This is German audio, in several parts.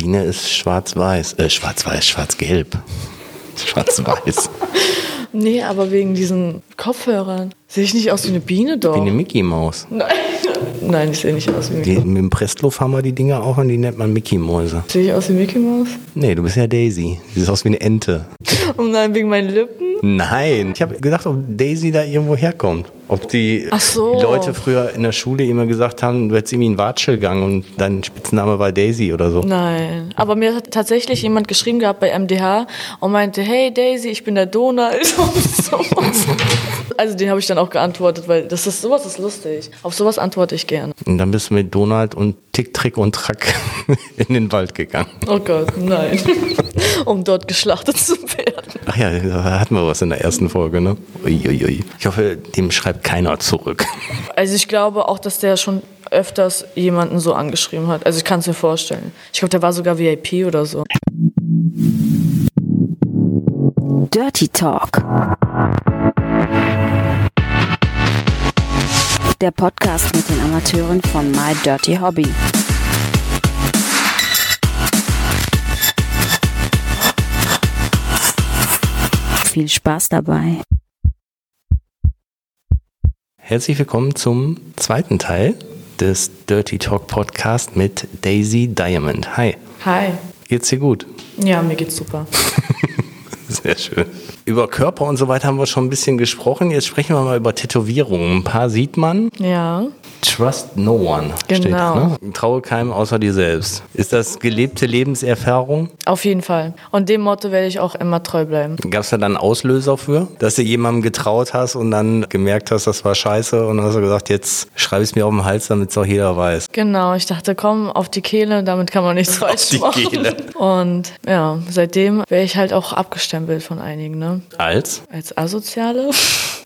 Biene ist schwarz-weiß. Äh, schwarz-weiß, schwarz-gelb. Schwarz-weiß. Nee, aber wegen diesen Kopfhörern. Sehe ich nicht aus wie eine Biene doch? Wie eine Mickey Maus. Nein. Nein, ich sehe nicht aus wie Mickey Maus. mit dem Pressluft haben wir die Dinger auch und die nennt man Mickey Mäuse. Sehe ich aus wie Mickey Maus? Nee, du bist ja Daisy. Du siehst aus wie eine Ente. Oh nein, wegen meinen Lippen? Nein. Ich habe gedacht, ob Daisy da irgendwo herkommt. Ob die so. Leute früher in der Schule immer gesagt haben, du hättest irgendwie einen Watschelgang und dein Spitzname war Daisy oder so. Nein. Aber mir hat tatsächlich jemand geschrieben gehabt bei MDH und meinte, hey Daisy, ich bin der Donald. Also den habe ich dann auch geantwortet, weil das ist sowas ist lustig. Auf sowas antworte ich gerne. Und dann bist du mit Donald und Tick, Trick und Track in den Wald gegangen. Oh Gott, nein. um dort geschlachtet zu werden. Ach ja, da hatten wir was in der ersten Folge, ne? Uiuiui. Ich hoffe, dem schreibt keiner zurück. Also ich glaube auch, dass der schon öfters jemanden so angeschrieben hat. Also ich kann es mir vorstellen. Ich glaube, der war sogar VIP oder so. Dirty Talk. Der Podcast mit den Amateuren von My Dirty Hobby. Viel Spaß dabei. Herzlich willkommen zum zweiten Teil des Dirty Talk Podcast mit Daisy Diamond. Hi, Hi. geht's dir gut? Ja, mir geht's super. Sehr schön. Über Körper und so weiter haben wir schon ein bisschen gesprochen. Jetzt sprechen wir mal über Tätowierungen. Ein paar sieht man. Ja. Trust no one steht Genau. da. Ne? Traue keinem außer dir selbst. Ist das gelebte Lebenserfahrung? Auf jeden Fall. Und dem Motto werde ich auch immer treu bleiben. Gab es da dann Auslöser für, dass du jemandem getraut hast und dann gemerkt hast, das war scheiße und dann hast du gesagt, jetzt schreibe ich es mir auf den Hals, damit es auch jeder weiß. Genau, ich dachte, komm, auf die Kehle, damit kann man nichts falsch machen. Kehle. Und ja, seitdem wäre ich halt auch abgestempelt von einigen, ne? Als? Als Asoziale.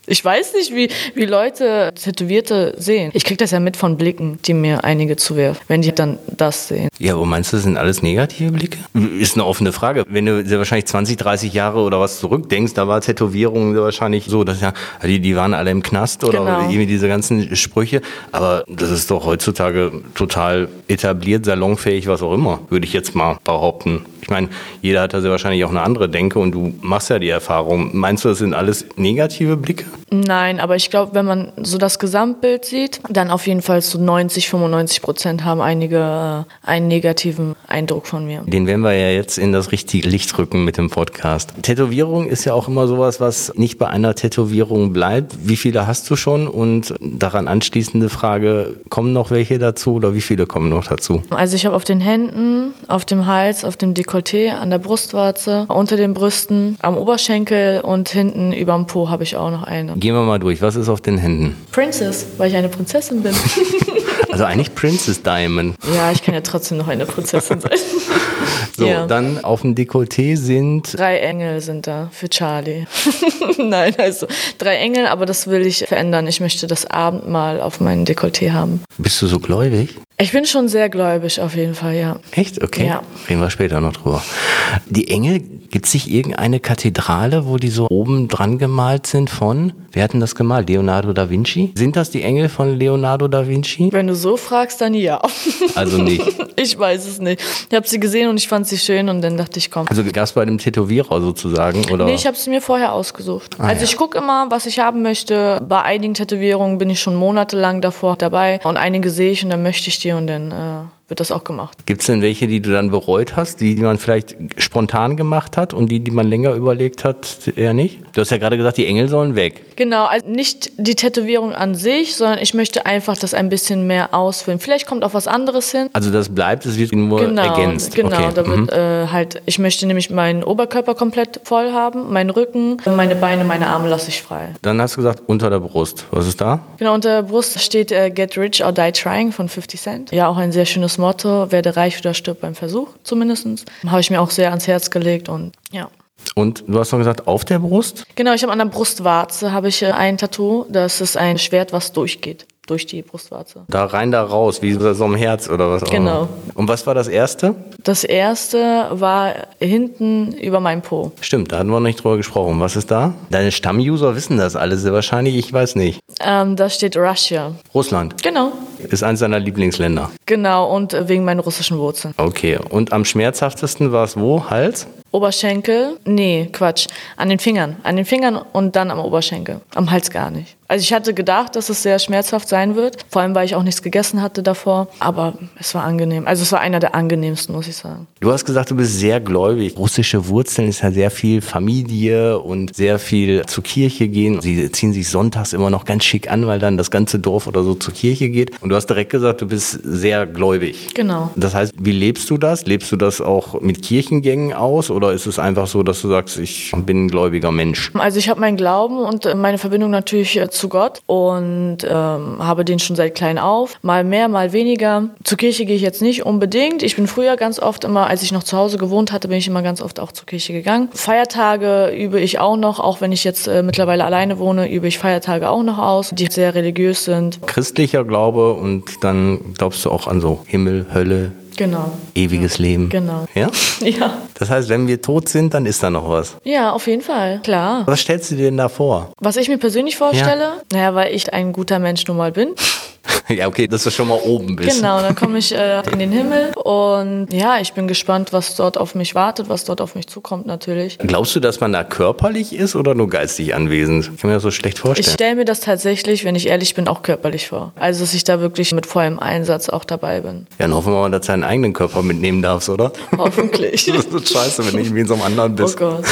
Ich weiß nicht, wie, wie Leute Tätowierte sehen. Ich krieg das ja mit von Blicken, die mir einige zuwerfen, wenn die dann das sehen. Ja, aber meinst du, das sind alles negative Blicke? Ist eine offene Frage. Wenn du sehr wahrscheinlich 20, 30 Jahre oder was zurückdenkst, da war Tätowierung wahrscheinlich so, dass ja, die, die waren alle im Knast oder Genau. irgendwie diese ganzen Sprüche. Aber das ist doch heutzutage total etabliert, salonfähig, was auch immer, würde ich jetzt mal behaupten. Ich meine, jeder hat da sehr wahrscheinlich auch eine andere Denke und du machst ja die Erfahrung. Meinst du, das sind alles negative Blicke? Nein, aber ich glaube, wenn man so das Gesamtbild sieht, dann auf jeden Fall so 90, 95 Prozent haben einige äh, einen negativen Eindruck von mir. Den werden wir ja jetzt in das richtige Licht rücken mit dem Podcast. Tätowierung ist ja auch immer sowas, was nicht bei einer Tätowierung bleibt. Wie viele hast du schon? Und daran anschließende Frage, kommen noch welche dazu oder wie viele kommen noch dazu? Also ich habe auf den Händen, auf dem Hals, auf dem Dekolleté, an der Brustwarze, unter den Brüsten, am Oberschenkel und hinten überm Po habe ich auch noch eine. Gehen wir mal durch. Was ist auf den Händen? Princess, weil ich eine Prinzessin bin. Also eigentlich Princess Diamond. ja, ich kann ja trotzdem noch eine Prinzessin sein. So, Ja. dann auf dem Dekolleté sind Drei Engel sind da für Charlie. Nein, also drei Engel, aber das will ich verändern. Ich möchte das Abendmahl auf meinem Dekolleté haben. Bist du so gläubig? Ich bin schon sehr gläubig auf jeden Fall, ja. Echt? Okay. Ja. Reden wir später noch drüber. Die Engel, gibt es nicht irgendeine Kathedrale, wo die so oben dran gemalt sind von, wer hat denn das gemalt? Leonardo da Vinci? Sind das die Engel von Leonardo da Vinci? Wenn du so fragst, dann ja. Also nicht. Ich weiß es nicht. Ich habe sie gesehen und ich fand sie schön und dann dachte ich, komm. Also gab es bei dem Tätowierer sozusagen? Oder? Nee, ich habe sie mir vorher ausgesucht. Ah, also ja. ich gucke immer, was ich haben möchte. Bei einigen Tätowierungen bin ich schon monatelang davor dabei und einige sehe ich und dann möchte ich die äh, wird das auch gemacht. Gibt es denn welche, die du dann bereut hast, die, die man vielleicht spontan gemacht hat und die, die man länger überlegt hat, eher nicht? Du hast ja gerade gesagt, die Engel sollen weg. Genau, also nicht die Tätowierung an sich, sondern ich möchte einfach das ein bisschen mehr ausfüllen. Vielleicht kommt auch was anderes hin. Also das bleibt, es wird nur Genau, ergänzt. genau. Okay. Da mhm. wird äh, halt, ich möchte nämlich meinen Oberkörper komplett voll haben, meinen Rücken, meine Beine, meine Arme lasse ich frei. Dann hast du gesagt, unter der Brust. Was ist da? Genau, unter der Brust steht äh, Get Rich or Die Trying von 50 Cent. Ja, auch ein sehr schönes Motto. Werde reich oder stirb beim Versuch, zumindest. Habe ich mir auch sehr ans Herz gelegt und ja. Und du hast noch gesagt, auf der Brust? Genau, ich habe an der Brustwarze habe ich äh, ein Tattoo. Das ist ein Schwert, was durchgeht. Durch die Brustwarze. Da rein, da raus, wie so ein Herz oder was auch Genau. immer. Und was war das erste? Das erste war hinten über meinem Po. Stimmt, da hatten wir noch nicht drüber gesprochen. Was ist da? Deine Stammuser wissen das alle sehr wahrscheinlich, ich weiß nicht. Ähm, da steht Russia. Russland. Genau. ist eines deiner Lieblingsländer. Genau, und wegen meinen russischen Wurzeln. Okay, und am schmerzhaftesten war es wo? Hals? Oberschenkel? Nee, Quatsch. An den Fingern. An den Fingern und dann am Oberschenkel. Am Hals gar nicht. Also ich hatte gedacht, dass es sehr schmerzhaft sein wird. Vor allem, weil ich auch nichts gegessen hatte davor. Aber es war angenehm. Also es war einer der angenehmsten, muss ich sagen. Du hast gesagt, du bist sehr gläubig. Russische Wurzeln ist ja sehr viel Familie und sehr viel zur Kirche gehen. Sie ziehen sich sonntags immer noch ganz schick an, weil dann das ganze Dorf oder so zur Kirche geht. Und du hast direkt gesagt, du bist sehr gläubig. Genau. Das heißt, wie lebst du das? Lebst du das auch mit Kirchengängen aus oder ist es einfach so, dass du sagst, ich bin ein gläubiger Mensch? Also ich habe meinen Glauben und meine Verbindung natürlich äh, zu Gott und ähm, habe den schon seit klein auf. Mal mehr, mal weniger. Zur Kirche gehe ich jetzt nicht unbedingt. Ich bin früher ganz oft immer, als ich noch zu Hause gewohnt hatte, bin ich immer ganz oft auch zur Kirche gegangen. Feiertage übe ich auch noch, auch wenn ich jetzt äh, mittlerweile alleine wohne, übe ich Feiertage auch noch aus, die sehr religiös sind. Christlicher Glaube und dann glaubst du auch an so Himmel, Hölle, Genau. ewiges Leben. Genau. Ja? Ja. Das heißt, wenn wir tot sind, dann ist da noch was. Ja, auf jeden Fall. Klar. Was stellst du dir denn da vor? Was ich mir persönlich vorstelle, naja, weil ich ein guter Mensch nun mal bin. ja, okay, dass du schon mal oben bist. Genau, dann komme ich äh, in den Himmel und ja, ich bin gespannt, was dort auf mich wartet, was dort auf mich zukommt natürlich. Glaubst du, dass man da körperlich ist oder nur geistig anwesend? Ich kann mir das so schlecht Ich vorstellen. stelle mir das tatsächlich, wenn ich ehrlich bin, auch körperlich vor. Also, dass ich da wirklich mit vollem Einsatz auch dabei bin. Ja, dann hoffen wir mal, dass du deinen eigenen Körper mitnehmen darfst, oder? Hoffentlich. Das ist scheiße, wenn du irgendwie in so einem anderen oh bist. Gott.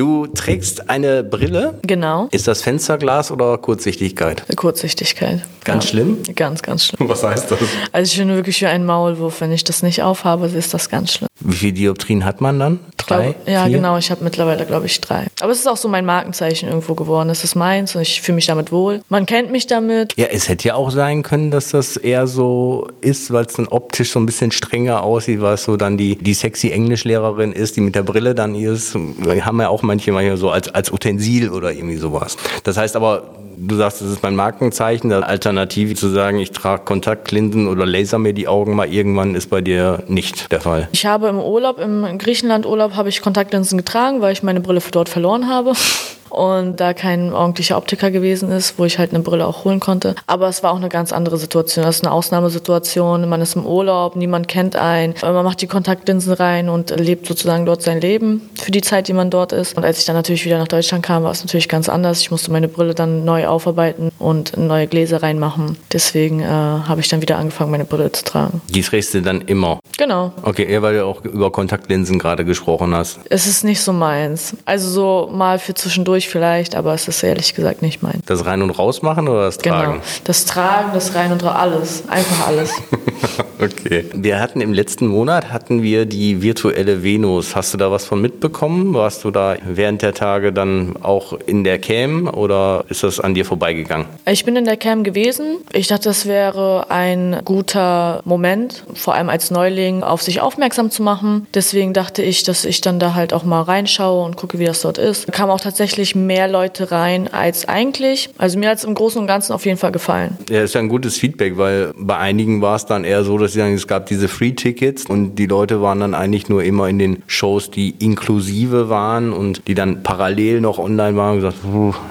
Du trägst eine Brille. Genau. Ist das Fensterglas oder Kurzsichtigkeit? Kurzsichtigkeit. Ganz ja. schlimm? Ganz, ganz schlimm. Was heißt das? Also ich bin wirklich wie ein Maulwurf. Wenn ich das nicht aufhabe, ist das ganz schlimm. Wie viele Dioptrien hat man dann? Drei? Glaub, ja, vier? genau. Ich habe mittlerweile, glaube ich, drei. Aber es ist auch so mein Markenzeichen irgendwo geworden. Es ist meins und ich fühle mich damit wohl. Man kennt mich damit. Ja, es hätte ja auch sein können, dass das eher so ist, weil es dann optisch so ein bisschen strenger aussieht, weil es so dann die, die sexy Englischlehrerin ist, die mit der Brille dann ist. Wir haben ja auch manche manchmal so als, als Utensil oder irgendwie sowas. Das heißt aber, du sagst, das ist mein Markenzeichen. Der Alternative zu sagen, ich trage Kontaktlinsen oder laser mir die Augen mal irgendwann, ist bei dir nicht der Fall. Ich habe im Urlaub, im Griechenland-Urlaub, habe ich Kontaktlinsen getragen, weil ich meine Brille dort verloren habe. Und da kein ordentlicher Optiker gewesen ist, wo ich halt eine Brille auch holen konnte. Aber es war auch eine ganz andere Situation. Das ist eine Ausnahmesituation. Man ist im Urlaub, niemand kennt einen. Man macht die Kontaktlinsen rein und lebt sozusagen dort sein Leben für die Zeit, die man dort ist. Und als ich dann natürlich wieder nach Deutschland kam, war es natürlich ganz anders. Ich musste meine Brille dann neu aufarbeiten und neue Gläser reinmachen. Deswegen äh, habe ich dann wieder angefangen, meine Brille zu tragen. Die trägst du dann immer. Genau. Okay, eher weil du auch über Kontaktlinsen gerade gesprochen hast. Es ist nicht so meins. Also so mal für zwischendurch vielleicht, aber es ist ehrlich gesagt nicht meins. Das Rein- und Rausmachen oder das Genau. Tragen? Das Tragen, das Rein und Raus, alles. Einfach alles. Okay. Wir hatten im letzten Monat hatten wir die virtuelle Venus. Hast du da was von mitbekommen? Warst du da während der Tage dann auch in der Cam oder ist das an dir vorbeigegangen? Ich bin in der Cam gewesen. Ich dachte, das wäre ein guter Moment, vor allem als Neuling, auf sich aufmerksam zu machen. Deswegen dachte ich, dass ich dann da halt auch mal reinschaue und gucke, wie das dort ist. Kamen auch tatsächlich mehr Leute rein als eigentlich. Also mir hat es im Großen und Ganzen auf jeden Fall gefallen. Ja, ist ja ein gutes Feedback, weil bei einigen war es dann eher so, dass sie sagen, es gab diese Free-Tickets und die Leute waren dann eigentlich nur immer in den Shows, die inklusive waren und die dann parallel noch online waren und gesagt,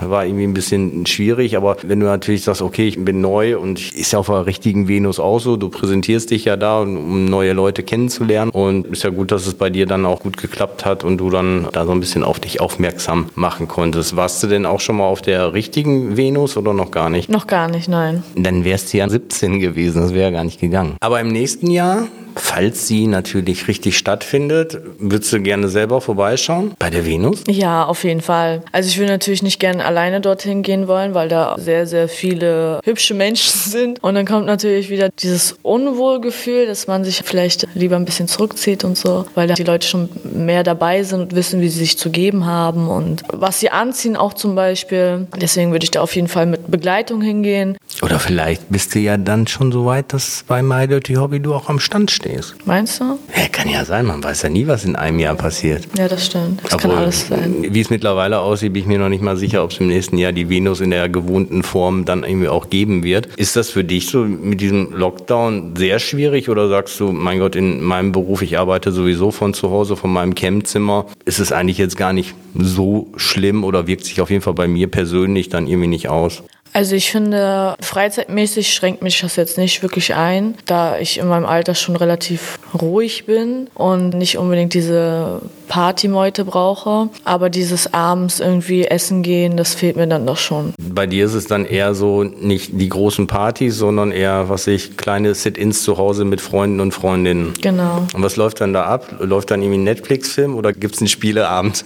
war irgendwie ein bisschen schwierig. Aber wenn du natürlich sagst, okay, ich bin neu und ist ja auf der richtigen Venus auch so, du präsentierst dich ja da, um neue Leute kennenzulernen und ist ja gut, dass es bei dir dann auch gut geklappt hat und du dann da so ein bisschen auf dich aufmerksam machen konntest. Warst du denn auch schon mal auf der richtigen Venus oder noch gar nicht? Noch gar nicht, nein. Dann wärst du ja 17 gewesen, das wäre gar nicht gegangen. Aber im nächsten Jahr, falls sie natürlich richtig stattfindet, würdest du gerne selber vorbeischauen bei der Venus? Ja, auf jeden Fall. Also ich würde natürlich nicht gerne alleine dorthin gehen wollen, weil da sehr, sehr viele hübsche Menschen sind. Und dann kommt natürlich wieder dieses Unwohlgefühl, dass man sich vielleicht lieber ein bisschen zurückzieht und so, weil da die Leute schon mehr dabei sind und wissen, wie sie sich zu geben haben und was sie anziehen auch zum Beispiel. Deswegen würde ich da auf jeden Fall mit Begleitung hingehen. Oder vielleicht bist du ja dann schon so weit, dass bei My Dirty Hobby du auch am Stand stehst. Meinst du? Ja, kann ja sein, man weiß ja nie, was in einem Jahr passiert. Ja, das stimmt. Das kann Obwohl, alles sein. Wie es mittlerweile aussieht, bin ich mir noch nicht mal sicher, ob es im nächsten Jahr die Venus in der gewohnten Form dann irgendwie auch geben wird. Ist das für dich so mit diesem Lockdown sehr schwierig oder sagst du, mein Gott, in meinem Beruf, ich arbeite sowieso von zu Hause, von meinem Campzimmer, ist es eigentlich jetzt gar nicht so schlimm oder wirkt sich auf jeden Fall bei mir persönlich dann irgendwie nicht aus? Also ich finde, freizeitmäßig schränkt mich das jetzt nicht wirklich ein, da ich in meinem Alter schon relativ ruhig bin und nicht unbedingt diese Partymeute brauche. Aber dieses abends irgendwie essen gehen, das fehlt mir dann doch schon. Bei dir ist es dann eher so nicht die großen Partys, sondern eher, was ich, kleine Sit-ins zu Hause mit Freunden und Freundinnen. Genau. Und was läuft dann da ab? Läuft dann irgendwie ein Netflix-Film oder gibt es einen Spieleabend?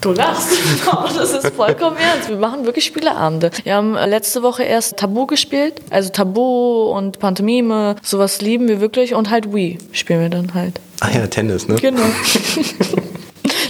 Du lachst. Das ist vollkommen ernst. Wir machen wirklich Spieleabende. Wir haben letzte Woche erst Tabu gespielt. Also Tabu und Pantomime, sowas lieben wir wirklich. Und halt Wii spielen wir dann halt. Ah ja, Tennis, ne? Genau.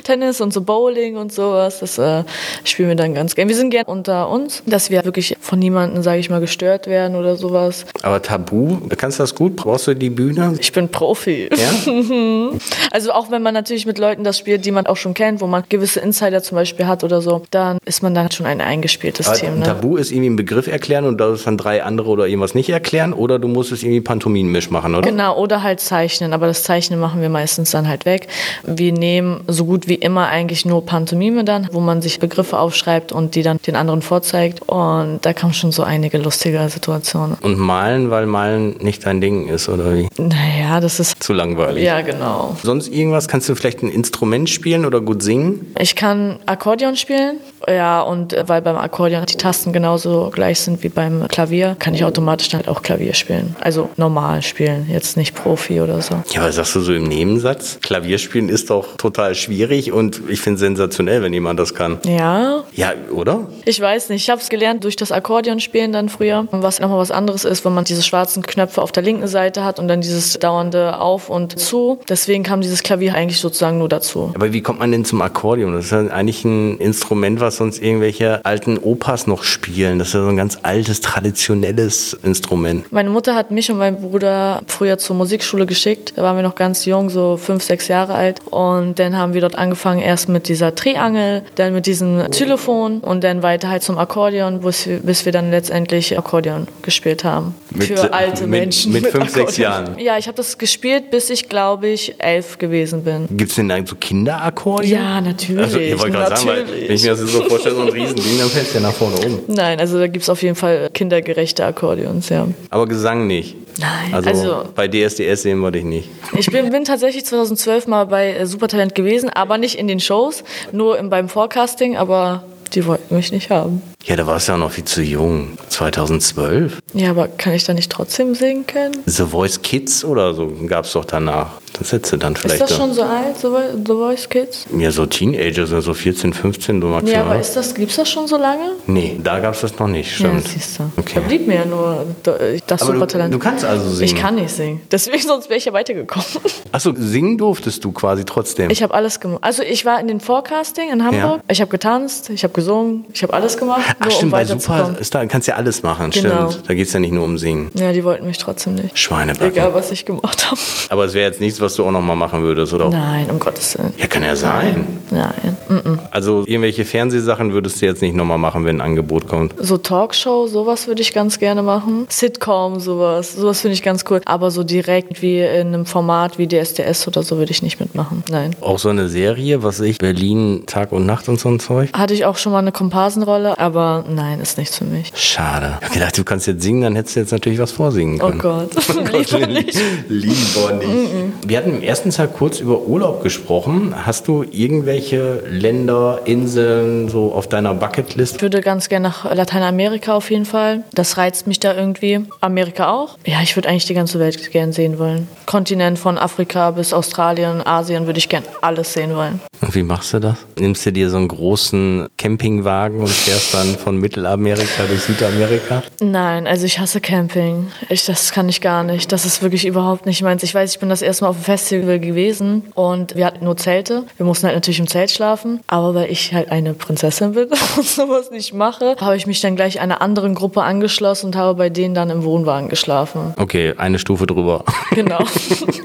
Tennis und so Bowling und sowas. Das äh, spielen wir dann ganz gerne. Wir sind gern unter uns, dass wir wirklich von niemandem, sage ich mal, gestört werden oder sowas. Aber Tabu, kannst du das gut? Brauchst du die Bühne? Ich bin Profi. Ja? also auch wenn man natürlich mit Leuten das spielt, die man auch schon kennt, wo man gewisse Insider zum Beispiel hat oder so, dann ist man dann schon ein eingespieltes Aber Team. Ne? Tabu ist irgendwie ein Begriff erklären und da ist dann drei andere oder irgendwas nicht erklären oder du musst es irgendwie Pantomimenmisch machen, oder? Genau, oder halt zeichnen. Aber das Zeichnen machen wir meistens dann halt weg. Wir nehmen so gut wie immer eigentlich nur Pantomime dann, wo man sich Begriffe aufschreibt und die dann den anderen vorzeigt. Und da kamen schon so einige lustige Situationen. Und malen, weil malen nicht dein Ding ist, oder wie? Naja, das ist. Zu langweilig. Ja, genau. Sonst irgendwas? Kannst du vielleicht ein Instrument spielen oder gut singen? Ich kann Akkordeon spielen. Ja, und äh, weil beim Akkordeon die Tasten genauso gleich sind wie beim Klavier, kann ich automatisch dann halt auch Klavier spielen. Also normal spielen, jetzt nicht Profi oder so. Ja, aber sagst du so im Nebensatz? Klavierspielen ist doch total schwierig und ich finde sensationell, wenn jemand das kann. Ja, Ja, oder? Ich weiß nicht, ich habe es gelernt durch das Akkordeonspielen dann früher, was nochmal was anderes ist, wenn man diese schwarzen Knöpfe auf der linken Seite hat und dann dieses dauernde Auf und Zu. Deswegen kam dieses Klavier eigentlich sozusagen nur dazu. Aber wie kommt man denn zum Akkordeon? Das ist ja eigentlich ein Instrument, was sonst irgendwelche alten Opas noch spielen. Das ist ja so ein ganz altes, traditionelles Instrument. Meine Mutter hat mich und meinen Bruder früher zur Musikschule geschickt. Da waren wir noch ganz jung, so fünf, sechs Jahre alt. Und dann haben wir dort angefangen, erst mit dieser Triangel, dann mit diesem Xylophon und dann weiter halt zum Akkordeon, bis wir, dann letztendlich Akkordeon gespielt haben. Mit- Für alte mit- Menschen. mit fünf, sechs Akkordeon. Jahren? Ja, ich habe das gespielt, bis ich, glaube ich, elf gewesen bin. Gibt es denn da so Kinderakkordeon? Ja, natürlich. Also, ich wollte gerade sagen, weil, wenn ich mir das so vorstelle, so ein Riesending, dann fällt es ja nach vorne um. Nein, also da gibt es auf jeden Fall kindergerechte Akkordeons, ja. Aber Gesang nicht. Nein, Also, also- bei DSDS sehen wir dich nicht. Ich bin, bin tatsächlich 2012 mal bei äh, Supertalent gewesen, aber nicht in den Shows, nur im, beim Forecasting, aber die wollten mich nicht haben. Ja, da warst du ja noch viel zu jung. 2012? Ja, aber kann ich da nicht trotzdem singen können? The Voice Kids oder so gab es doch danach. Das du dann vielleicht. ist das da- schon so alt, Vo- The Voice Kids? Ja, so Teenager sind so 14, 15 so maximal. Ja, aber ist das, gibt's das schon so lange? nee, da gab es das noch nicht, stimmt. Ja, siehst du. Okay. Da blieb mir ja nur das Aber du, Supertalent. du kannst also singen. ich kann nicht singen. Deswegen, sonst wäre ich ja weitergekommen. Achso, singen durftest du quasi trotzdem. Ich habe alles gemacht. Also ich war in den Forecasting in Hamburg. Ich habe getanzt, ich habe gesungen, ich habe alles gemacht, Ach nur stimmt, um bei Super ist da, kannst ja alles machen, Genau. stimmt. Da geht es ja nicht nur um Singen. Ja, die wollten mich trotzdem nicht. Schweinebacken. Egal, was ich gemacht habe. Aber es wäre jetzt nichts, was du auch nochmal machen würdest, oder? Nein, um Gottes Willen. Ja, kann ja sein. Nein. Mm-mm. Also irgendwelche Fernsehsachen würdest du jetzt nicht nochmal machen, wenn ein Angebot kommt. So Talkshow, sowas würde ich ganz gerne machen. Sitcom, sowas. Sowas finde ich ganz cool. Aber so direkt wie in einem Format wie DSDS oder so würde ich nicht mitmachen. Nein. Auch so eine Serie, was ich, Berlin Tag und Nacht und so ein Zeug. Hatte ich auch schon mal eine Komparsenrolle, aber nein, ist nichts für mich. Schade. Ich hab gedacht, du kannst jetzt singen, dann hättest du jetzt natürlich was vorsingen Oh können. Gott. Lieber nicht. Lieber nicht. Wir hatten im ersten Teil kurz über Urlaub gesprochen. Hast du irgendwelche Länder, Inseln so auf deiner Bucketlist? Ich würde ganz gerne nach Lateinamerika auf jeden Fall. Das reizt mich da irgendwie. Amerika auch. Ja, ich würde eigentlich die ganze Welt gern sehen wollen. Kontinent von Afrika bis Australien, Asien würde ich gern alles sehen wollen. Und wie machst du das? Nimmst du dir so einen großen Campingwagen und fährst dann von Mittelamerika durch Südamerika? Nein, also ich hasse Camping. Ich, das kann ich gar nicht. Das ist wirklich überhaupt nicht meins. Ich weiß, ich bin das erste Mal auf dem Festival gewesen und wir hatten nur Zelte. Wir mussten halt natürlich im Zelt schlafen. Aber weil ich halt eine Prinzessin bin und sowas nicht mache, habe ich mich dann gleich einer anderen Gruppe angeschlossen und habe bei denen dann im Wohnwagen geschlafen. Okay, eine Stufe drüber. Genau.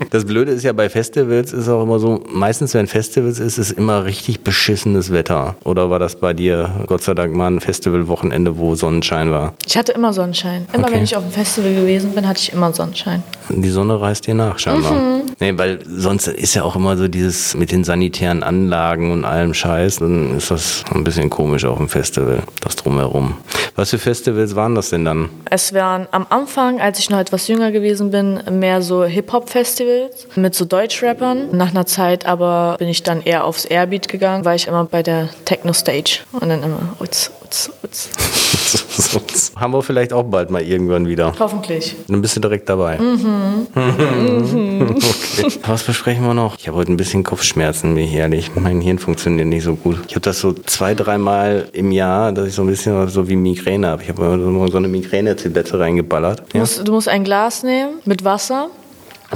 Das Blöde ist ja bei Festivals ist auch immer so, meistens wenn Festivals ist, ist immer richtig beschissenes Wetter. Oder war das bei dir, Gott sei Dank, mal ein Festivalwochenende, wo Sonnenschein war? Ich hatte immer Sonnenschein. Immer Okay. wenn ich auf dem Festival gewesen bin, hatte ich immer Sonnenschein. Die Sonne reißt dir nach, scheinbar. Mhm. Nee, weil sonst ist ja auch immer so dieses mit den sanitären Anlagen und allem Scheiß, dann ist das ein bisschen komisch auf dem Festival, das drumherum. Was für Festivals waren das denn dann? Es waren am Anfang, als ich noch etwas jünger gewesen bin, mehr so Hip-Hop-Festivals mit so Deutschrappern. Nach einer Zeit aber bin ich dann eher aufs Airbeat gegangen, war ich immer bei der Techno-Stage und dann immer utz, utz, utz. Haben wir vielleicht auch bald mal irgendwann wieder. Hoffentlich. Dann bist du direkt dabei. okay. Was besprechen wir noch? Ich habe heute ein bisschen Kopfschmerzen, wie herrlich. Mein Hirn funktioniert nicht so gut. Ich habe das so zwei, dreimal im Jahr, dass ich so ein bisschen so wie Migräne habe. Ich habe immer so eine Migräne-Tablette reingeballert. Du, musst, du musst ein Glas nehmen mit Wasser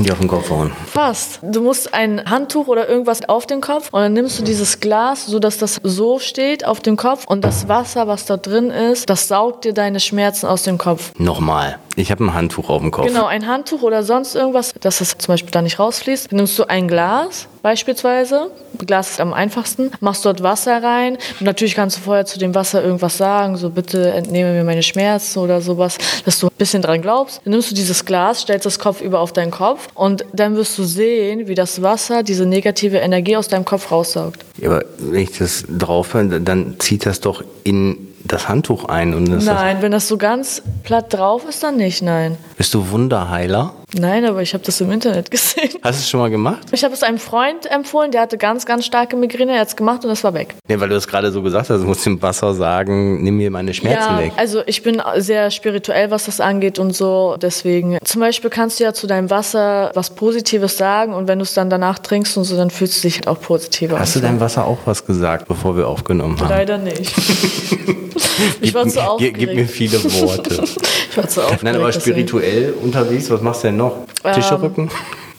die auf den Kopf hauen. Fast. Du musst ein Handtuch oder irgendwas auf den Kopf und dann nimmst du dieses Glas, sodass das so steht auf dem Kopf und das Wasser, was da drin ist, das saugt dir deine Schmerzen aus dem Kopf. Nochmal. Ich habe ein Handtuch auf dem Kopf. Genau, ein Handtuch oder sonst irgendwas, dass es zum Beispiel da nicht rausfließt. Dann nimmst du ein Glas beispielsweise. Glas ist am einfachsten. Machst dort Wasser rein. Natürlich kannst du vorher zu dem Wasser irgendwas sagen, so bitte entnehme mir meine Schmerzen oder sowas, dass du ein bisschen dran glaubst. Dann nimmst du dieses Glas, stellst das Kopf über auf deinen Kopf und dann wirst du sehen, wie das Wasser diese negative Energie aus deinem Kopf raussaugt. Ja, aber wenn ich das drauf höre, dann zieht das doch in das Handtuch ein. Und das Nein, wenn das so ganz platt drauf ist, dann nicht, nein. Bist du Wunderheiler? Nein, aber ich habe das im Internet gesehen. Hast du es schon mal gemacht? Ich habe es einem Freund empfohlen, der hatte ganz, ganz starke Migräne, er hat es gemacht und das war weg. Nee, weil du es gerade so gesagt hast, du musst dem Wasser sagen, nimm mir meine Schmerzen ja, weg. also ich bin sehr spirituell, was das angeht und so. Deswegen, zum Beispiel kannst du ja zu deinem Wasser was Positives sagen und wenn du es dann danach trinkst und so, dann fühlst du dich halt auch positiver. Hast du deinem Wasser auch was gesagt, bevor wir aufgenommen haben? Leider nicht. ich war zu Gib, aufgeregt. gib mir viele Worte. ich war zu aufgeregt. Nein, aber deswegen. spirituell unterwegs, was machst du denn noch? Tische rücken?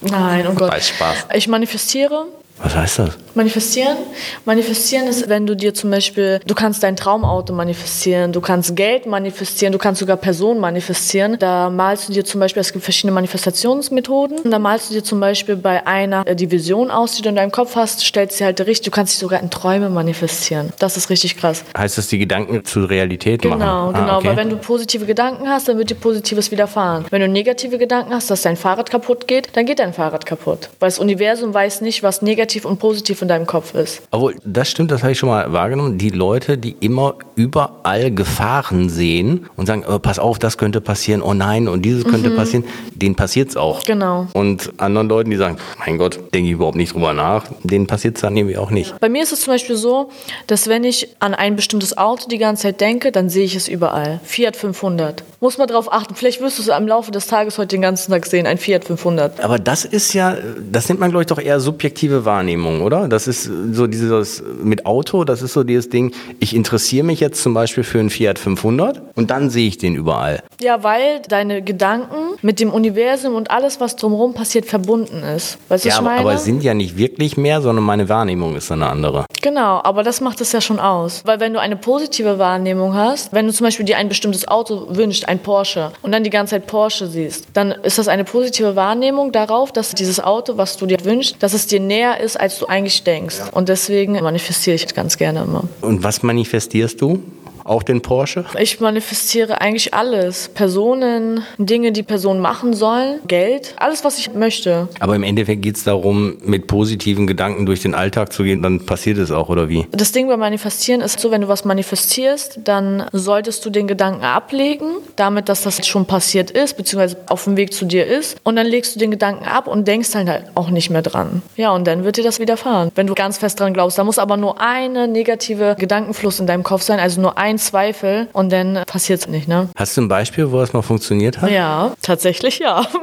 Nein, oh Gott. Weiß Spaß. Ich manifestiere. Was heißt das? Manifestieren? Manifestieren ist, wenn du dir zum Beispiel, du kannst dein Traumauto manifestieren, du kannst Geld manifestieren, du kannst sogar Personen manifestieren. Da malst du dir zum Beispiel, es gibt verschiedene Manifestationsmethoden. Und da malst du dir zum Beispiel bei einer äh, die Vision aus, die du in deinem Kopf hast, stellst sie halt richtig, du kannst sie sogar in Träume manifestieren. Das ist richtig krass. Heißt das, die Gedanken zur Realität Genau, machen? genau. Ah, okay. Weil wenn du positive Gedanken hast, dann wird dir Positives widerfahren. Wenn du negative Gedanken hast, dass dein Fahrrad kaputt geht, dann geht dein Fahrrad kaputt. Weil das Universum weiß nicht, was negativ und positiv in deinem Kopf ist. Obwohl, das stimmt, das habe ich schon mal wahrgenommen. Die Leute, die immer überall Gefahren sehen und sagen, oh, pass auf, das könnte passieren, oh nein, und dieses könnte passieren, denen passiert es auch. Mhm. Genau. Und anderen Leuten, die sagen, mein Gott, denke ich überhaupt nicht drüber nach, denen passiert es dann irgendwie auch nicht. Bei mir ist es zum Beispiel so, dass wenn ich an ein bestimmtes Auto die ganze Zeit denke, dann sehe ich es überall. Fiat 500. Muss man drauf achten. Vielleicht wirst du es im Laufe des Tages heute den ganzen Tag sehen, ein Fiat 500. Aber das ist ja, das nennt man, glaube ich, doch eher subjektive Wahrnehmung, oder? Das ist so dieses mit Auto, das ist so dieses Ding, ich interessiere mich jetzt zum Beispiel für einen Fiat 500 und dann sehe ich den überall. Ja, weil deine Gedanken mit dem Universum und alles, was drumherum passiert, verbunden ist. Weißt du, Ja, ich aber, meine? aber es sind ja nicht wirklich mehr, sondern meine Wahrnehmung ist eine andere. Genau, aber das macht es ja schon aus. Weil wenn du eine positive Wahrnehmung hast, wenn du zum Beispiel dir ein bestimmtes Auto wünschst, ein Porsche, und dann die ganze Zeit Porsche siehst, dann ist das eine positive Wahrnehmung darauf, dass dieses Auto, was du dir wünschst, dass es dir näher ist, als du eigentlich denkst. Und deswegen manifestiere ich ganz gerne immer. Und was manifestierst du? Auch den Porsche? Ich manifestiere eigentlich alles. Personen, Dinge, die Personen machen sollen, Geld, alles, was ich möchte. Aber im Endeffekt geht es darum, mit positiven Gedanken durch den Alltag zu gehen, dann passiert es auch, oder wie? Das Ding beim Manifestieren ist so, wenn du was manifestierst, dann solltest du den Gedanken ablegen, damit, dass das schon passiert ist, beziehungsweise auf dem Weg zu dir ist. Und dann legst du den Gedanken ab und denkst halt auch nicht mehr dran. Ja, und dann wird dir das widerfahren. Wenn du ganz fest dran glaubst, da muss aber nur eine negative Gedankenfluss in deinem Kopf sein, also nur ein Zweifel und dann passiert es nicht, ne? Hast du ein Beispiel, wo das mal funktioniert hat? Ja, tatsächlich ja.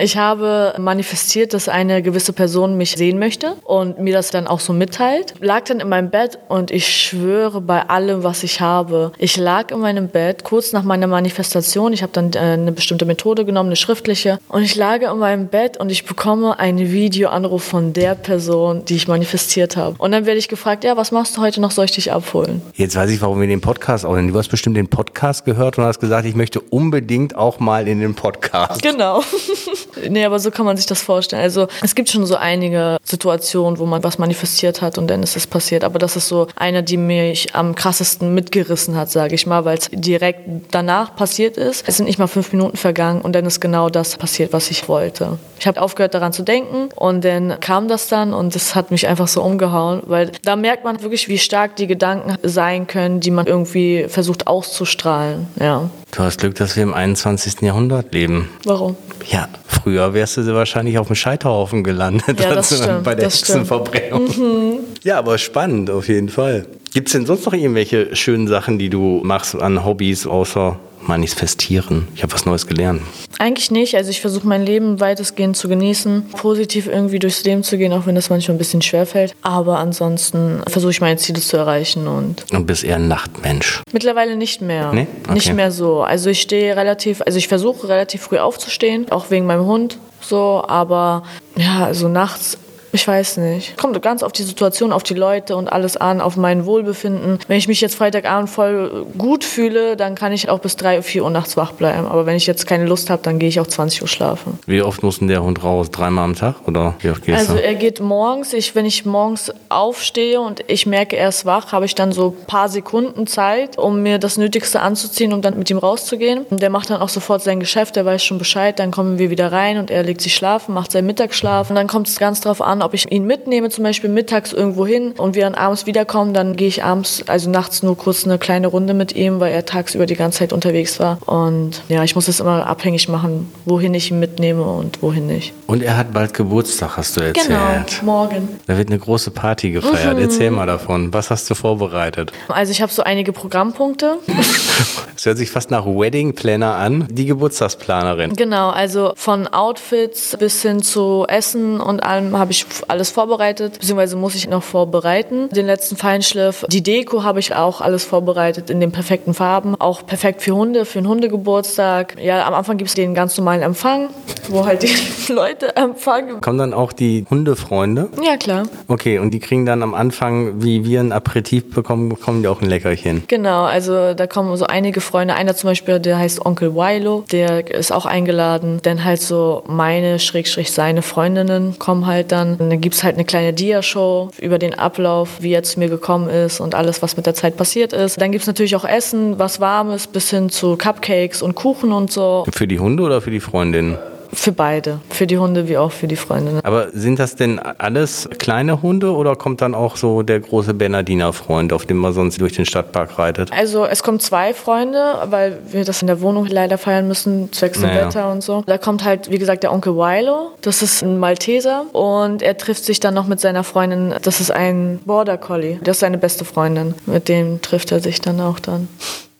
Ich habe manifestiert, dass eine gewisse Person mich sehen möchte und mir das dann auch so mitteilt. Lag dann in meinem Bett und ich schwöre bei allem, was ich habe. Ich lag in meinem Bett kurz nach meiner Manifestation. Ich habe dann äh, eine bestimmte Methode genommen, eine schriftliche. Und ich lag in meinem Bett und ich bekomme einen Videoanruf von der Person, die ich manifestiert habe. Und dann werde ich gefragt, ja, was machst du heute noch? Soll ich dich abholen? Jetzt weiß ich, warum wir den Podcast auch. Du hast bestimmt den Podcast gehört und hast gesagt, ich möchte unbedingt auch mal in den Podcast. Genau. nee, aber so kann man sich das vorstellen. Also es gibt schon so einige Situationen, wo man was manifestiert hat und dann ist es passiert. Aber das ist so eine, die mich am krassesten mitgerissen hat, sage ich mal, weil es direkt danach passiert ist. Es sind nicht mal fünf Minuten vergangen und dann ist genau das passiert, was ich wollte. Ich habe aufgehört daran zu denken und dann kam das dann und das hat mich einfach so umgehauen, weil da merkt man wirklich, wie stark die Gedanken sein können, die man irgendwie versucht auszustrahlen. Ja. Du hast Glück, dass wir im 21. Jahrhundert leben. Warum? Ja, früher wärst du wahrscheinlich auf dem Scheiterhaufen gelandet. Ja, das stimmt, Bei der. Hexenverbrennung. Ja, aber spannend auf jeden Fall. Gibt es denn sonst noch irgendwelche schönen Sachen, die du machst an Hobbys, außer manifestieren? Ich habe was Neues gelernt. Eigentlich nicht. Also ich versuche mein Leben weitestgehend zu genießen, positiv irgendwie durchs Leben zu gehen, auch wenn das manchmal ein bisschen schwerfällt. Aber ansonsten versuche ich meine Ziele zu erreichen und Und bist eher ein Nachtmensch. mittlerweile nicht mehr. Nee? Okay. Nicht mehr so. Also ich stehe relativ, also ich versuche relativ früh aufzustehen, auch wegen meinem Hund so, aber ja, also nachts ich weiß nicht. Kommt ganz auf die Situation, auf die Leute und alles an, auf mein Wohlbefinden. Wenn ich mich jetzt Freitagabend voll gut fühle, dann kann ich auch bis 3, 4 Uhr nachts wach bleiben. Aber wenn ich jetzt keine Lust habe, dann gehe ich auch 20 Uhr schlafen. Wie oft muss denn der Hund raus? Dreimal am Tag? Oder wie oft gehst Also du? er geht morgens, ich, wenn ich morgens aufstehe und ich merke, er ist wach, habe ich dann so ein paar Sekunden Zeit, um mir das Nötigste anzuziehen, um dann mit ihm rauszugehen. Und der macht dann auch sofort sein Geschäft, der weiß schon Bescheid, dann kommen wir wieder rein und er legt sich schlafen, macht seinen Mittagsschlaf. Und dann kommt es ganz drauf an, ob ich ihn mitnehme, zum Beispiel mittags irgendwo hin und wir dann abends wiederkommen, dann gehe ich abends, also nachts nur kurz eine kleine Runde mit ihm, weil er tagsüber die ganze Zeit unterwegs war. Und ja, ich muss es immer abhängig machen, wohin ich ihn mitnehme und wohin nicht. Und er hat bald Geburtstag, hast du erzählt. Genau, morgen. Da wird eine große Party gefeiert. Erzähl mal davon. Was hast du vorbereitet? Also ich habe so einige Programmpunkte. Es hört sich fast nach Wedding Planner an. Die Geburtstagsplanerin. Genau, also von Outfits bis hin zu Essen und allem habe ich alles vorbereitet, beziehungsweise muss ich noch vorbereiten. Den letzten Feinschliff, die Deko habe ich auch alles vorbereitet in den perfekten Farben. Auch perfekt für Hunde, für einen Hundegeburtstag. Ja, am Anfang gibt es den ganz normalen Empfang, wo halt die Leute empfangen. Kommen dann auch die Hundefreunde? Ja, klar. Okay, und die kriegen dann am Anfang, wie wir ein Aperitif bekommen, bekommen die auch ein Leckerchen. Genau, also da kommen so einige Freunde. Einer zum Beispiel, der heißt Onkel Wilo, der ist auch eingeladen. Dann halt so meine, Schrägstrich seine Freundinnen kommen halt dann. Und dann gibt es halt eine kleine Dia-Show über den Ablauf, wie er zu mir gekommen ist und alles, was mit der Zeit passiert ist. Dann gibt es natürlich auch Essen, was Warmes, bis hin zu Cupcakes und Kuchen und so. Für die Hunde oder für die Freundinnen? Für beide. Für die Hunde wie auch für die Freundinnen. Aber sind das denn alles kleine Hunde oder kommt dann auch so der große Bernardiner Freund, auf dem man sonst durch den Stadtpark reitet? Also es kommen zwei Freunde, weil wir das in der Wohnung leider feiern müssen, zwecks dem Naja. Wetter und so. Da kommt halt, wie gesagt, der Onkel Wilo. Das ist ein Malteser. Und er trifft sich dann noch mit seiner Freundin. Das ist ein Border Collie. Das ist seine beste Freundin. Mit dem trifft er sich dann auch dann.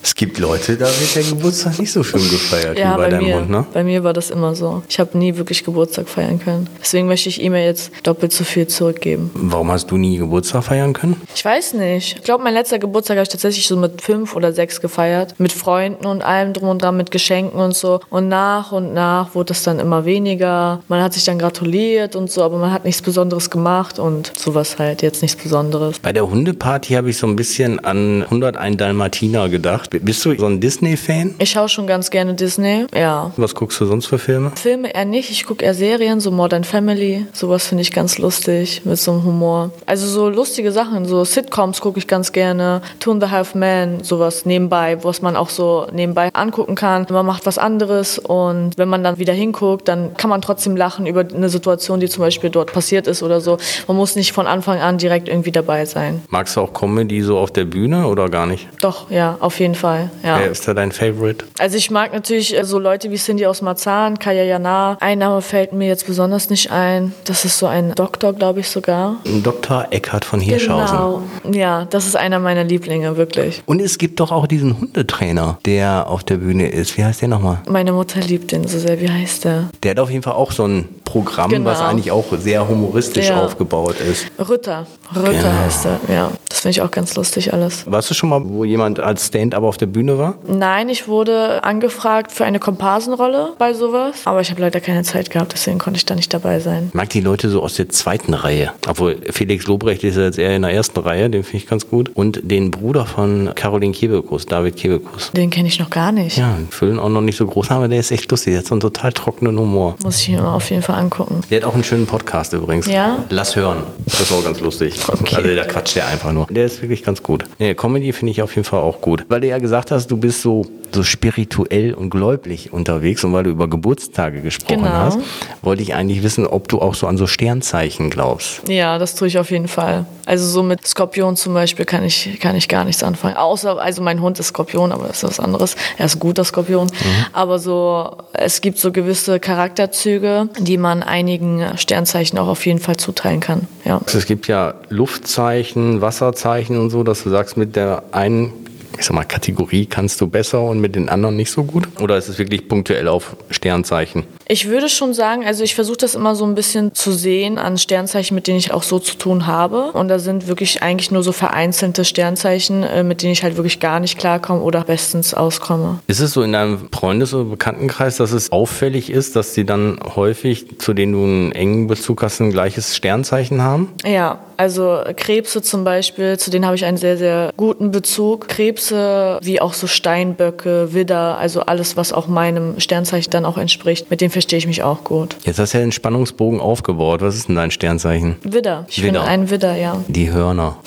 Es gibt Leute, da wird der Geburtstag nicht so schön gefeiert Ja, wie bei, bei deinem mir, Hund, ne? bei mir war das immer so. Ich habe nie wirklich Geburtstag feiern können. Deswegen möchte ich ihm ja jetzt doppelt so viel zurückgeben. Warum hast du nie Geburtstag feiern können? Ich weiß nicht. Ich glaube, mein letzter Geburtstag habe ich tatsächlich so mit fünf oder sechs gefeiert. Mit Freunden und allem drum und dran, mit Geschenken und so. Und nach und nach wurde es dann immer weniger. Man hat sich dann gratuliert und so, aber man hat nichts Besonderes gemacht und sowas halt, jetzt nichts Besonderes. Bei der Hundeparty habe ich so ein bisschen an 101 Dalmatiner gedacht. Bist du so ein Disney-Fan? Ich schaue schon ganz gerne Disney, ja. Was guckst du sonst für Filme? Filme eher nicht, ich gucke eher Serien, so Modern Family, sowas finde ich ganz lustig, mit so einem Humor. Also so lustige Sachen, so Sitcoms gucke ich ganz gerne, and a Half Men, sowas nebenbei, was man auch so nebenbei angucken kann. Man macht was anderes und wenn man dann wieder hinguckt, dann kann man trotzdem lachen über eine Situation, die zum Beispiel dort passiert ist oder so. Man muss nicht von Anfang an direkt irgendwie dabei sein. Magst du auch Comedy so auf der Bühne oder gar nicht? Doch, ja, auf jeden Fall, ja. Wer ist da dein Favorite? Also ich mag natürlich äh, so Leute wie Cindy aus Marzahn, Kaya Jana. Ein Name fällt mir jetzt besonders nicht ein. Das ist so ein Doktor, glaube ich sogar. Dr. Eckhard von Hirschhausen. Genau. Ja, das ist einer meiner Lieblinge, wirklich. Und es gibt doch auch diesen Hundetrainer, der auf der Bühne ist. Wie heißt der nochmal? Meine Mutter liebt den so sehr. Wie heißt der? Der hat auf jeden Fall auch so ein Programm, Genau. was eigentlich auch sehr humoristisch Ja. aufgebaut ist. Rütter. Rütter Genau. heißt er. Ja, das finde ich auch ganz lustig alles. Warst du schon mal, wo jemand als Stand-up auf der Bühne war? Nein, ich wurde angefragt für eine Komparsenrolle bei sowas. Aber ich habe leider keine Zeit gehabt, deswegen konnte ich da nicht dabei sein. Ich mag die Leute so aus der zweiten Reihe. Obwohl Felix Lobrecht ist ja jetzt eher in der ersten Reihe, den finde ich ganz gut. Und den Bruder von Caroline Kebekus, David Kebekus. Den kenne ich noch gar nicht. Ja, Füllen auch noch nicht so groß, aber der ist echt lustig. Der hat so einen total trockenen Humor. Muss ich mir auf jeden Fall angucken. Der hat auch einen schönen Podcast übrigens. Ja? Lass hören. Das ist auch ganz lustig. Okay. Also da quatscht der einfach nur. Der ist wirklich ganz gut. Nee, Comedy finde ich auf jeden Fall auch gut. Weil du ja gesagt hast, du bist so so spirituell und gläubig unterwegs und weil du über Geburtstage gesprochen Genau. hast, wollte ich eigentlich wissen, ob du auch so an so Sternzeichen glaubst. Ja, das tue ich auf jeden Fall. Also so mit Skorpion zum Beispiel kann ich, kann ich gar nichts anfangen. Außer, also mein Hund ist Skorpion, aber das ist was anderes. Er ist ein guter Skorpion. Aber so, es gibt so gewisse Charakterzüge, die man einigen Sternzeichen auch auf jeden Fall zuteilen kann. Ja. Es gibt ja Luftzeichen, Wasserzeichen und so, dass du sagst, mit der einen, ich sag mal, Kategorie kannst du besser und mit den anderen nicht so gut? Oder ist es wirklich punktuell auf Sternzeichen? Ich würde schon sagen, also ich versuche das immer so ein bisschen zu sehen an Sternzeichen, mit denen ich auch so zu tun habe. Und da sind wirklich eigentlich nur so vereinzelte Sternzeichen, äh, mit denen ich halt wirklich gar nicht klarkomme oder bestens auskomme. Ist es so in deinem Freundes- oder Bekanntenkreis, dass es auffällig ist, dass die dann häufig, zu denen du einen engen Bezug hast, ein gleiches Sternzeichen haben? Ja, also Krebse zum Beispiel, zu denen habe ich einen sehr, sehr guten Bezug. Krebse, wie auch so Steinböcke, Widder, also alles, was auch meinem Sternzeichen dann auch entspricht, mit dem verstehe ich mich auch gut. Jetzt hast du ja den Spannungsbogen aufgebaut. Was ist denn dein Sternzeichen? Widder. Ich Widder. bin ein Widder, ja. Die Hörner.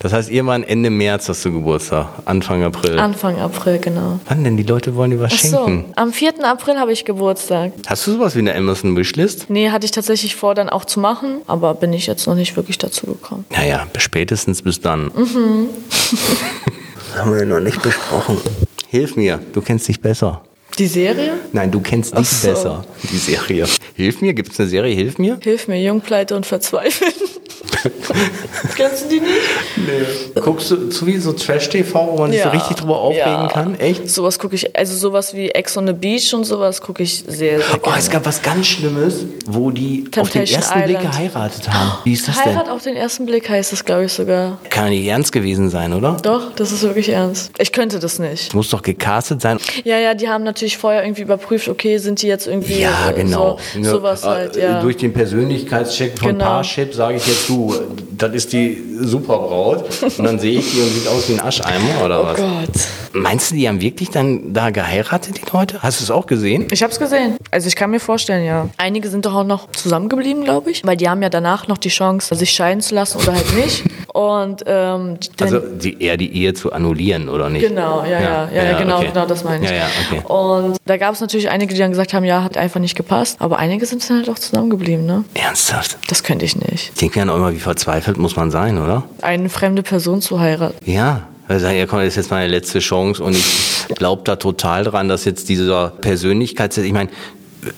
Das heißt, irgendwann Ende März hast du Geburtstag, Anfang April. Anfang April, genau. Wann denn? Die Leute wollen dir was Ach so, schenken. am 4. April habe ich Geburtstag. Hast du sowas wie eine Amazon Wishlist? Nee, hatte ich tatsächlich vor, dann auch zu machen, aber bin ich jetzt noch nicht wirklich dazu gekommen. Naja, spätestens bis dann. Mhm. Das haben wir noch nicht besprochen. Hilf mir, du kennst dich besser. Die Serie? Nein, du kennst dich so. besser. Die Serie. Hilf mir, gibt es eine Serie Hilf mir? Hilf mir, Jungpleite und Verzweifeln. Kennst du die nicht? Nee. Guckst du zu wie so Trash-TV, wo man sich so richtig drüber aufregen ja. kann? Echt? Sowas gucke ich, also sowas wie Ex on the Beach und sowas gucke ich sehr, sehr Oh, gerne. es gab was ganz Schlimmes, wo die auf den Temptation ersten Blick Island. geheiratet haben. Wie ist das denn? Heirat auf den ersten Blick heißt es, glaube ich, sogar. Kann ja nicht ernst gewesen sein, oder? Doch, das ist wirklich ernst. Ich könnte das nicht. Muss doch gecastet sein. Ja, ja, die haben natürlich vorher irgendwie überprüft, okay, sind die jetzt irgendwie Ja, äh, genau. so, sowas Äh, halt, ja. Durch den Persönlichkeitscheck von Genau. Parship sage ich jetzt, du, das ist die Superbraut. Und dann sehe ich die und sieht aus wie ein Ascheimer oder oh was? Gott. Meinst du, die haben wirklich dann da geheiratet, die Leute? Hast du es auch gesehen? Ich habe es gesehen. Also ich kann mir vorstellen, ja. Einige sind doch auch noch zusammengeblieben, glaube ich, weil die haben ja danach noch die Chance, sich scheiden zu lassen oder halt nicht. Und ähm, Also die, eher die Ehe zu annullieren, oder nicht? Genau, ja, ja, ja, ja, genau, okay. genau, das meine ich. Ja, ja, okay. Und da gab es natürlich einige, die dann gesagt haben, ja, hat einfach nicht gepasst. Aber einige sind dann halt auch zusammengeblieben, ne? Ernsthaft? Das könnte ich nicht. Ich denke mir auch immer, wie verzweifelt muss man sein, oder? Eine fremde Person zu heiraten. Ja. Also sagen, ja, komm, das ist jetzt meine letzte Chance und ich glaube da total dran, dass jetzt dieser Persönlichkeitstest, ich meine,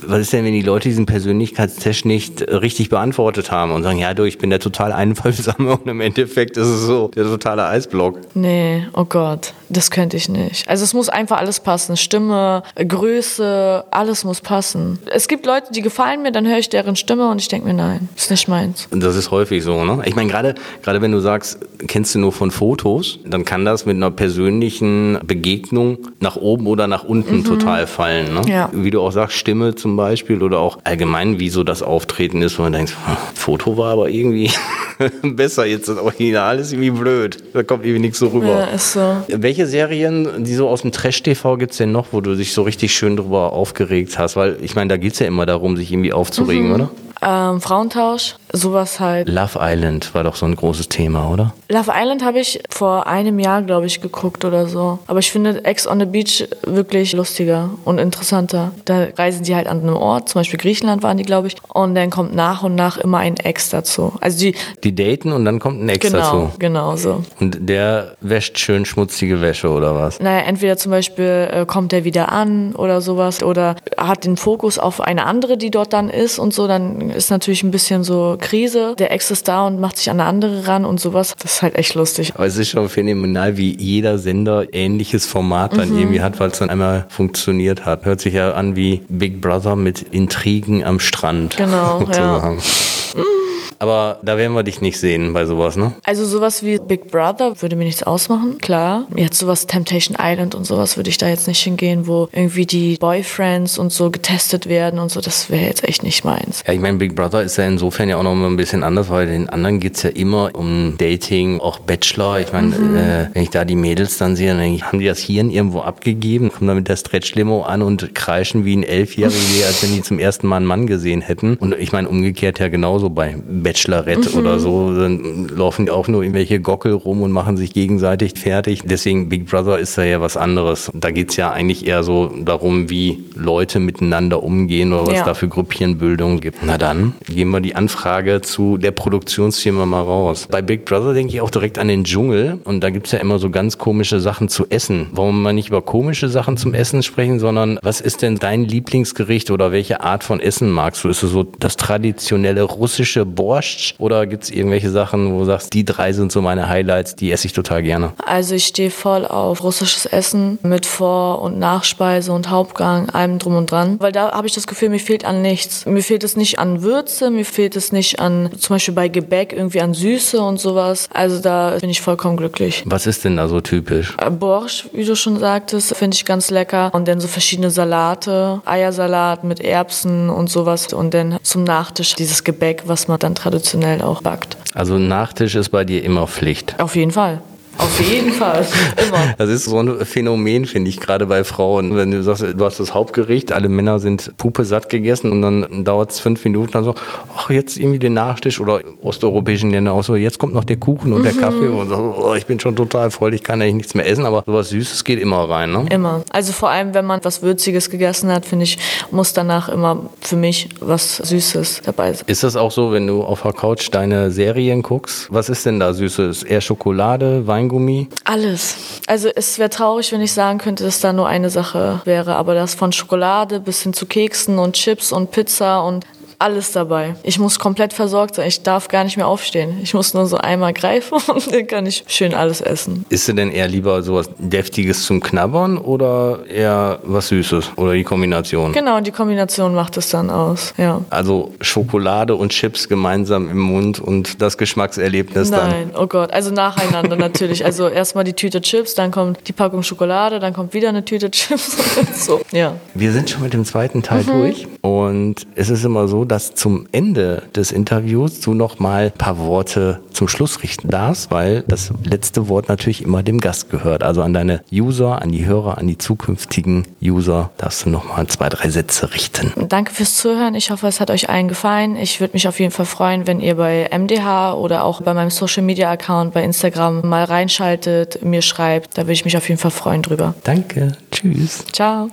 was ist denn, wenn die Leute diesen Persönlichkeitstest nicht äh, richtig beantwortet haben und sagen, ja, du, ich bin der total Einfallsame und im Endeffekt ist es so der totale Eisblock. Nee, oh Gott, das könnte ich nicht. Also es muss einfach alles passen. Stimme, Größe, alles muss passen. Es gibt Leute, die gefallen mir, dann höre ich deren Stimme und ich denke mir, nein, ist nicht meins. Das ist häufig so, ne? Ich meine, gerade gerade wenn du sagst, kennst du nur von Fotos, dann kann das mit einer persönlichen Begegnung nach oben oder nach unten total fallen, ne? Ja. Wie du auch sagst, Stimme zum Beispiel oder auch allgemein, wie so das Auftreten ist, wo man denkt, hm, Foto war aber irgendwie besser, jetzt das Original ist irgendwie blöd. Da kommt irgendwie nichts so rüber. Ja, ist so. Welche Serien, die so aus dem Trash-TV gibt's denn noch, wo du dich so richtig schön drüber aufgeregt hast? Weil ich meine, da geht's ja immer darum, sich irgendwie aufzuregen, Mhm. oder? Ähm, Frauentausch, sowas halt. Love Island war doch so ein großes Thema, oder? Love Island habe ich vor einem Jahr, glaube ich, geguckt oder so. Aber ich finde Ex on the Beach wirklich lustiger und interessanter. Da reisen die halt an einem Ort, zum Beispiel Griechenland waren die, glaube ich. Und dann kommt nach und nach immer ein Ex dazu. Also die, Die daten und dann kommt ein Ex genau, dazu. genau so. Und der wäscht schön schmutzige Wäsche oder was? Naja, entweder zum Beispiel äh, kommt er wieder an oder sowas oder hat den Fokus auf eine andere, die dort dann ist und so, dann ist natürlich ein bisschen so Krise. Der Ex ist da und macht sich an eine andere ran und sowas. Das ist halt echt lustig. Aber es ist schon phänomenal, wie jeder Sender ähnliches Format Mhm. dann irgendwie hat, weil es dann einmal funktioniert hat. Hört sich ja an wie Big Brother mit Intrigen am Strand. Genau, sozusagen. Aber da werden wir dich nicht sehen bei sowas, ne? Also sowas wie Big Brother würde mir nichts ausmachen, klar. Jetzt sowas Temptation Island und sowas würde ich da jetzt nicht hingehen, wo irgendwie die Boyfriends und so getestet werden und so. Das wäre jetzt echt nicht meins. Ja, ich meine, Big Brother ist ja insofern ja auch noch mal ein bisschen anders, weil den anderen geht's ja immer um Dating, auch Bachelor. Ich meine, Mhm. äh, wenn ich da die Mädels dann sehe, dann denke ich, haben die das Hirn irgendwo abgegeben, kommen da mit der Stretch-Limo an und kreischen wie ein Elfjährige, als wenn die zum ersten Mal einen Mann gesehen hätten. Und ich meine, umgekehrt ja genauso bei Bachelorette mhm. oder so, dann laufen auch nur irgendwelche Gockel rum und machen sich gegenseitig fertig. Deswegen Big Brother ist da ja was anderes. Da geht's ja eigentlich eher so darum, wie Leute miteinander umgehen oder was ja. da für Gruppchenbildung gibt. Na dann gehen wir die Anfrage zu der Produktionsfirma mal raus. Bei Big Brother denke ich auch direkt an den Dschungel und da gibt's ja immer so ganz komische Sachen zu essen. Warum man nicht über komische Sachen zum Essen sprechen, sondern was ist denn dein Lieblingsgericht oder welche Art von Essen magst du? Ist es so das traditionelle russische Borscht oder gibt's irgendwelche Sachen, wo du sagst, die drei sind so meine Highlights, die esse ich total gerne? Also ich stehe voll auf russisches Essen mit Vor- und Nachspeise und Hauptgang, allem drum und dran. Weil da habe ich das Gefühl, mir fehlt an nichts. Mir fehlt es nicht an Würze, mir fehlt es nicht an, zum Beispiel bei Gebäck, irgendwie an Süße und sowas. Also da bin ich vollkommen glücklich. Was ist denn da so typisch? Äh, Borscht, wie du schon sagtest, finde ich ganz lecker. Und dann so verschiedene Salate, Eiersalat mit Erbsen und sowas. Und dann zum Nachtisch dieses Gebäck, was man dann traditionell auch backt. Also Nachtisch ist bei dir immer Pflicht. Auf jeden Fall. Auf jeden Fall, immer. Das ist so ein Phänomen, finde ich, gerade bei Frauen. Wenn du sagst, du hast das Hauptgericht, alle Männer sind pupe satt gegessen und dann dauert es fünf Minuten, dann so, ach, jetzt irgendwie den Nachtisch oder osteuropäischen Länder auch so, jetzt kommt noch der Kuchen und mhm. der Kaffee und so, oh, ich bin schon total voll, ich kann eigentlich nichts mehr essen, aber sowas Süßes geht immer rein, ne? Immer. Also vor allem, wenn man was Würziges gegessen hat, finde ich, muss danach immer für mich was Süßes dabei sein. Ist das auch so, wenn du auf der Couch deine Serien guckst? Was ist denn da Süßes? Eher Schokolade, Wein? Weingummi? Alles. Also es wäre traurig, wenn ich sagen könnte, dass da nur eine Sache wäre, aber das von Schokolade bis hin zu Keksen und Chips und Pizza und alles dabei. Ich muss komplett versorgt sein. Ich darf gar nicht mehr aufstehen. Ich muss nur so einmal greifen und dann kann ich schön alles essen. Ist denn eher lieber sowas Deftiges zum Knabbern oder eher was Süßes? Oder die Kombination? Genau, die Kombination macht es dann aus, ja. Also Schokolade und Chips gemeinsam im Mund und das Geschmackserlebnis Nein, dann? Nein, oh Gott. Also nacheinander natürlich. Also erstmal die Tüte Chips, dann kommt die Packung Schokolade, dann kommt wieder eine Tüte Chips so, ja. Wir sind schon mit dem zweiten Teil mhm. durch und es ist immer so, dass zum Ende des Interviews du noch mal ein paar Worte zum Schluss richten darfst, weil das letzte Wort natürlich immer dem Gast gehört. Also an deine User, an die Hörer, an die zukünftigen User darfst du noch mal zwei, drei Sätze richten. Danke fürs Zuhören. Ich hoffe, es hat euch allen gefallen. Ich würde mich auf jeden Fall freuen, wenn ihr bei MDH oder auch bei meinem Social Media Account bei Instagram mal reinschaltet, mir schreibt. Da würde ich mich auf jeden Fall freuen drüber. Danke. Tschüss. Ciao.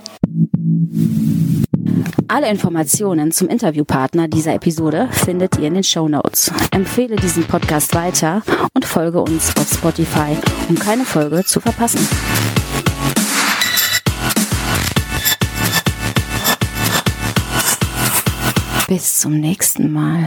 Alle Informationen zum Interviewpartner dieser Episode findet ihr in den Show Notes. Empfehle diesen Podcast weiter und folge uns auf Spotify, um keine Folge zu verpassen. Bis zum nächsten Mal.